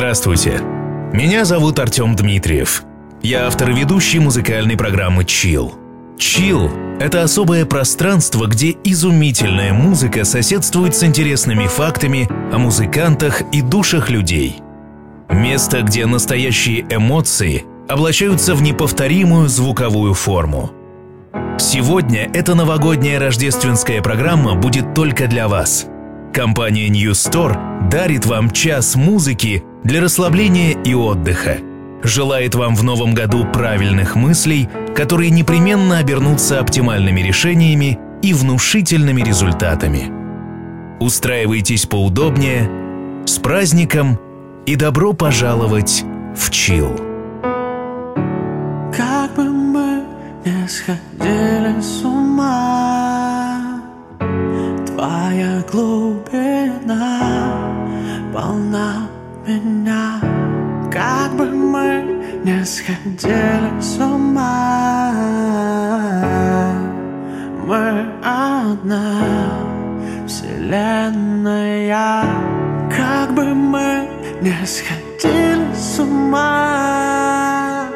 Здравствуйте. Меня зовут Артем Дмитриев. Я автор и ведущий музыкальной программы Chill. Chill — это особое пространство, где изумительная музыка соседствует с интересными фактами о музыкантах и душах людей. Место, где настоящие эмоции облачаются в неповторимую звуковую форму. Сегодня эта новогодняя рождественская программа будет только для вас. Компания New Store дарит вам час музыки для расслабления и отдыха. Желает вам в новом году правильных мыслей, которые непременно обернутся оптимальными решениями и внушительными результатами. Устраивайтесь поудобнее, с праздником и добро пожаловать в Чил. Как бы мы не сходили с ума, твоя глубина полна меня Как бы мы не сходили с ума. Мы одна вселенная. Как бы мы не сходили с ума.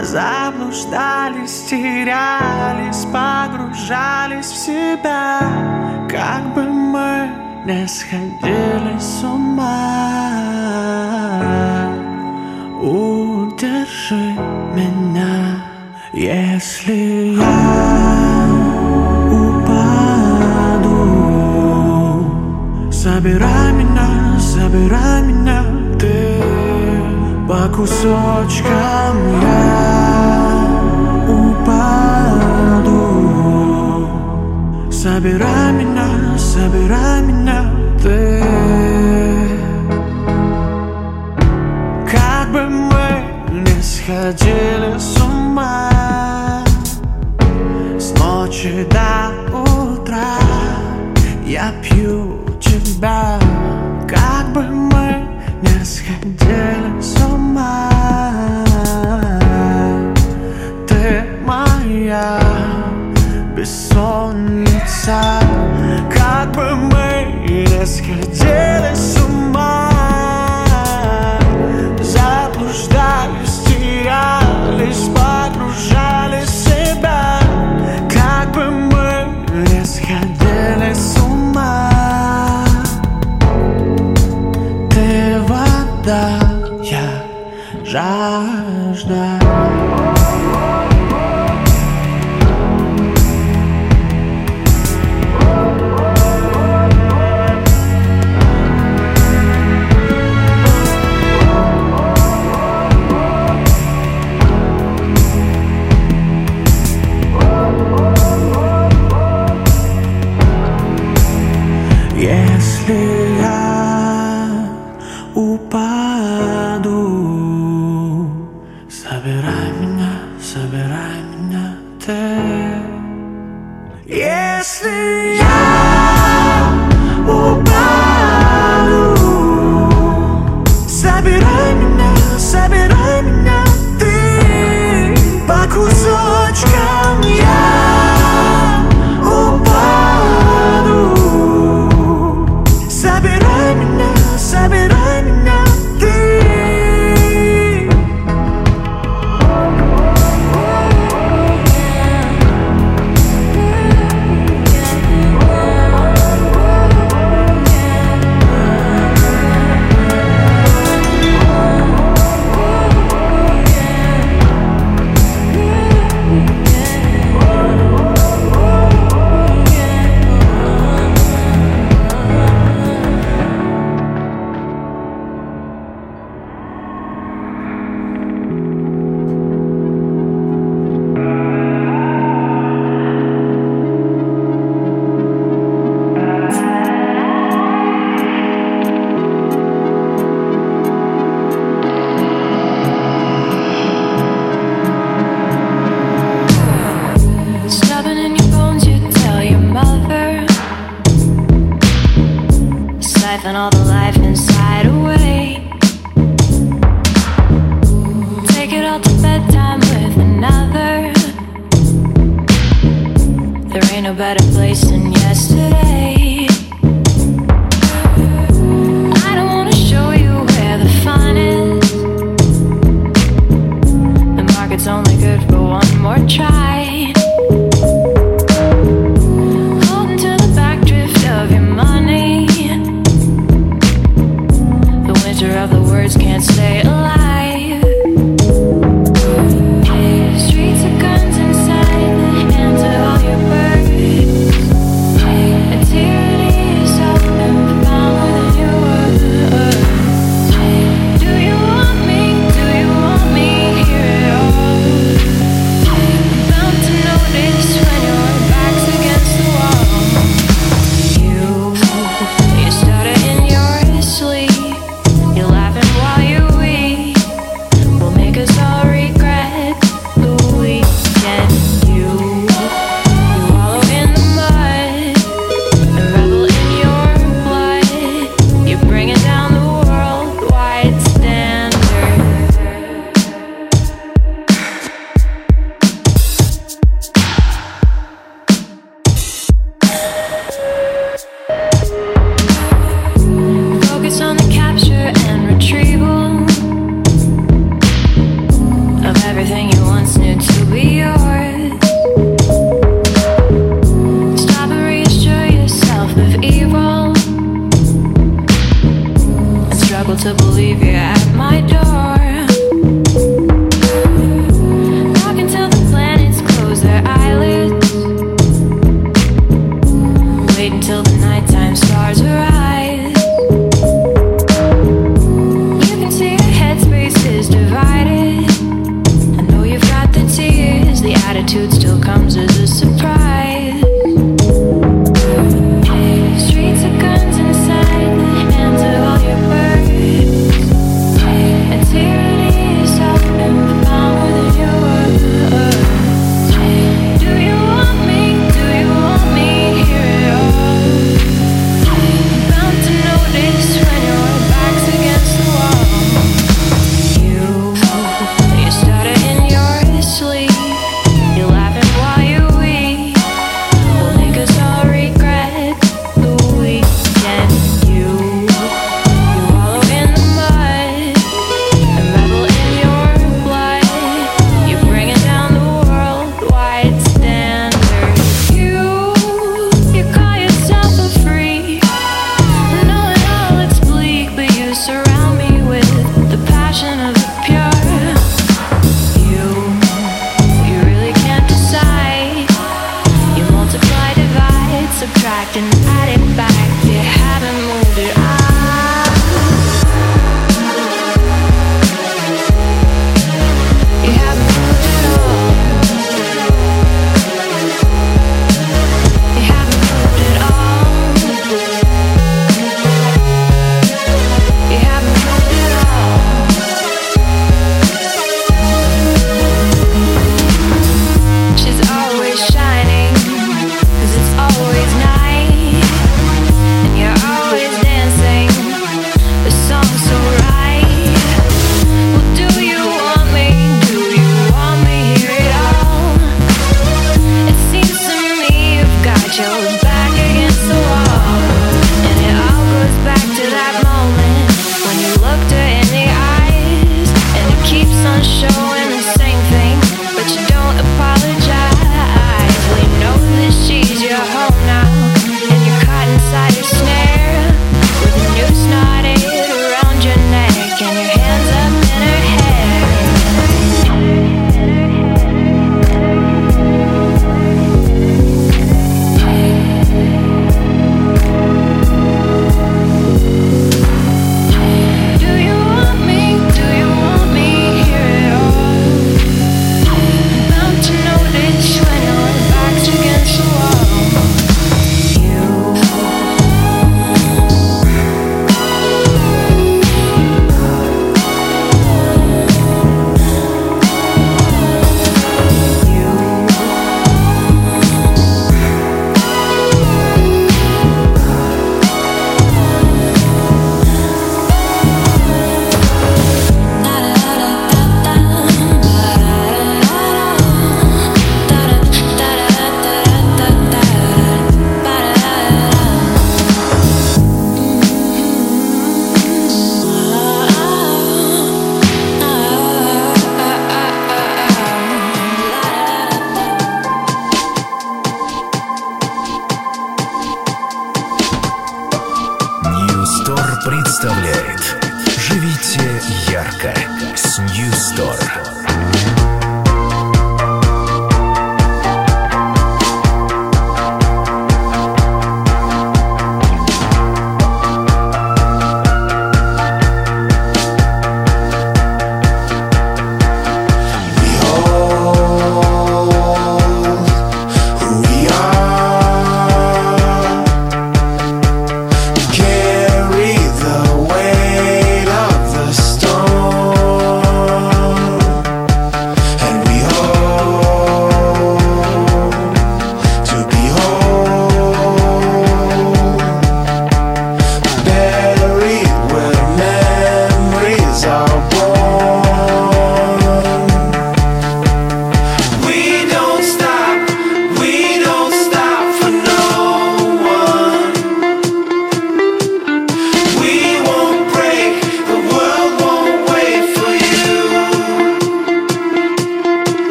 Заблуждались, терялись, погружались в себя. Как бы мы не сходили с ума Удержи меня, если я упаду Собирай меня, собирай меня ты По кусочкам я Собирай меня, собирай меня ты. Как бы мы не сходили с кусочкам я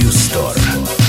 с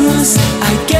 Christmas, I gave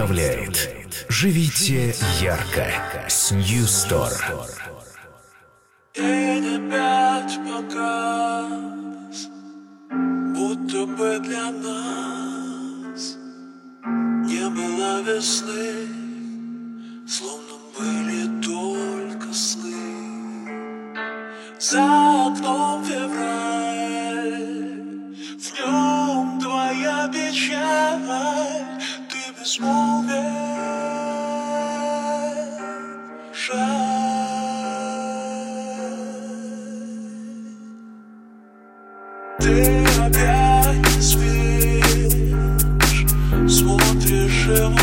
представляет «Живите ярко» с New Store. День опять погас, будто бы для нас не было весны, словно были только сны. За окном февраль, в нем твоя печаль. Small. Ты опять спишь, смотришь ему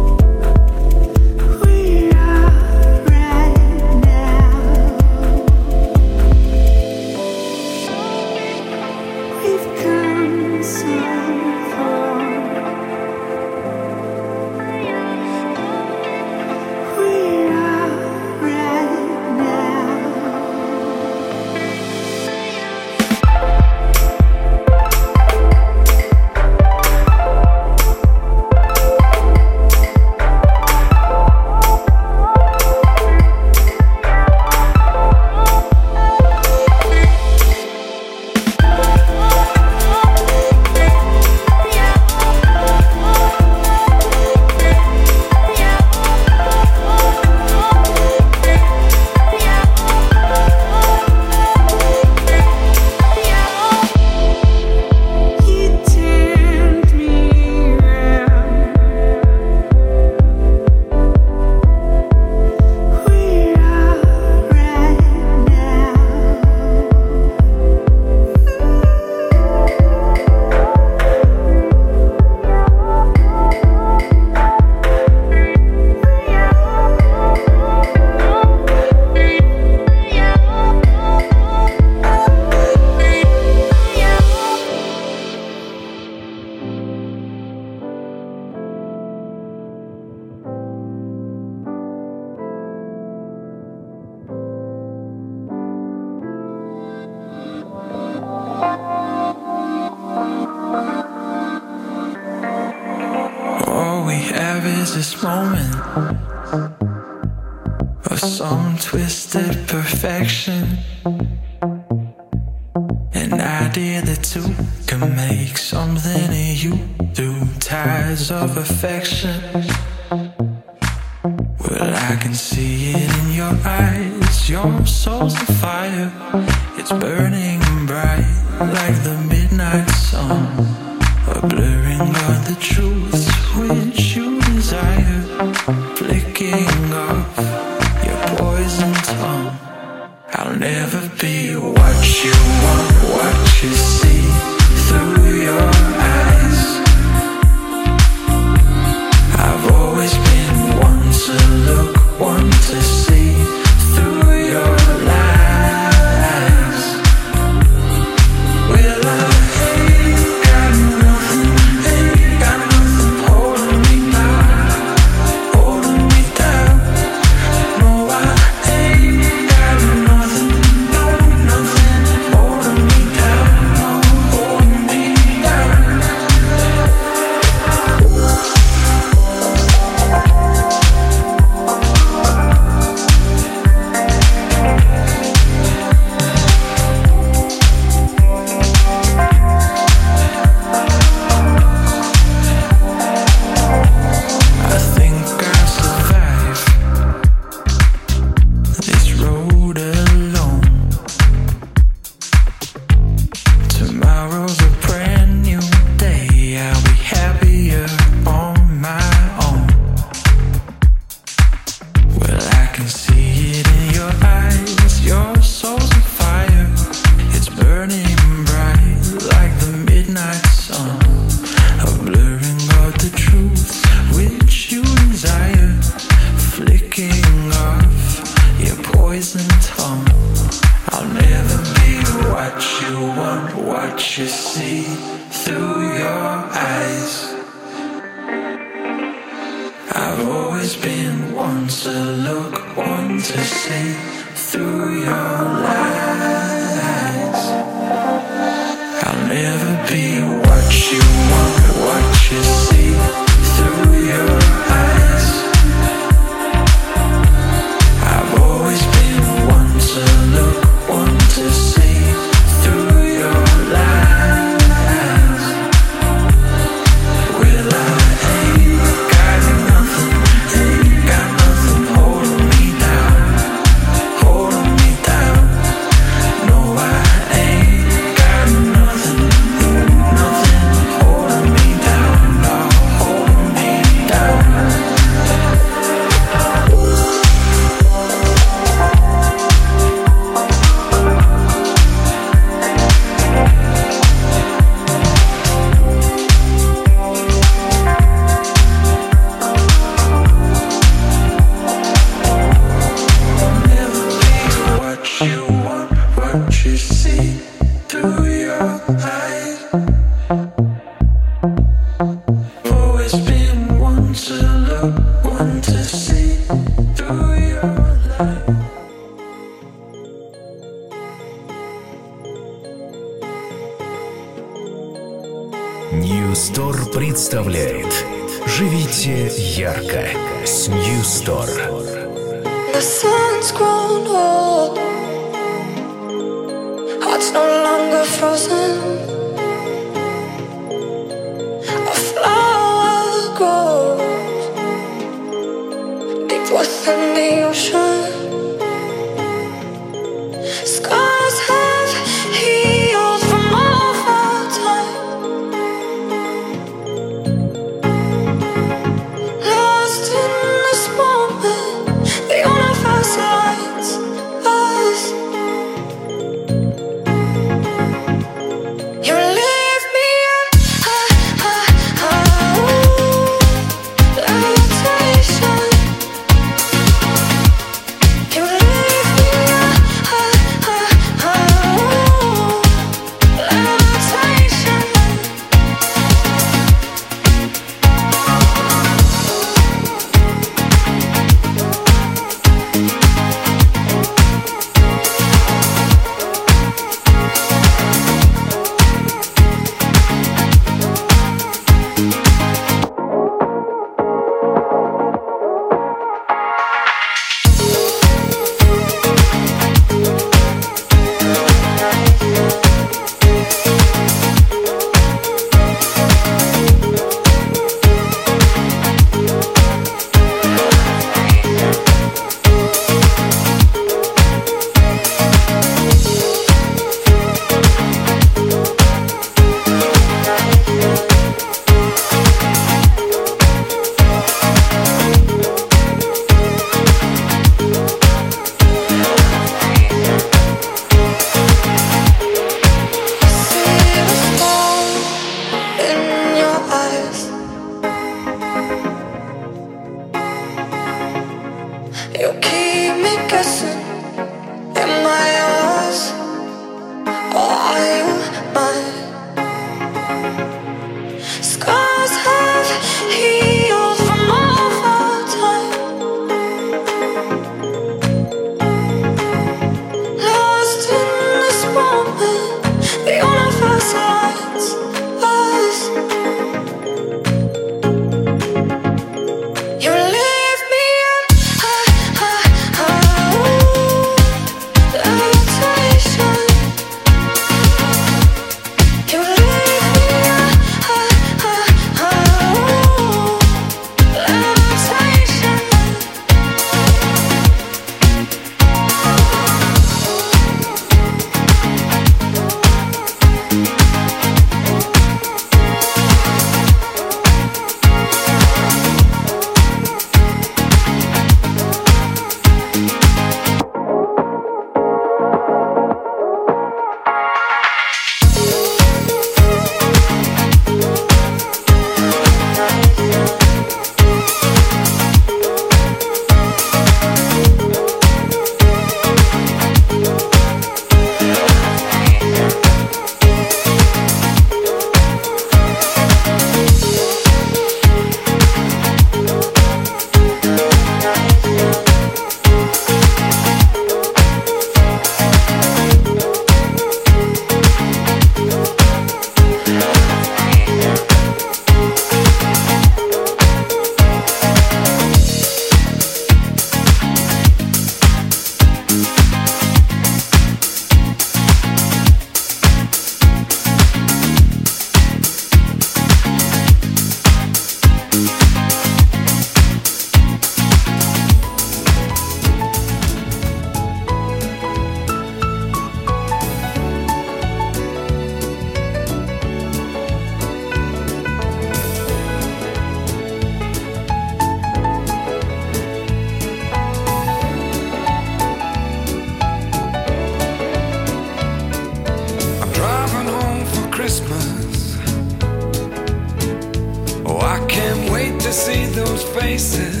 faces.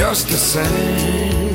Just the same.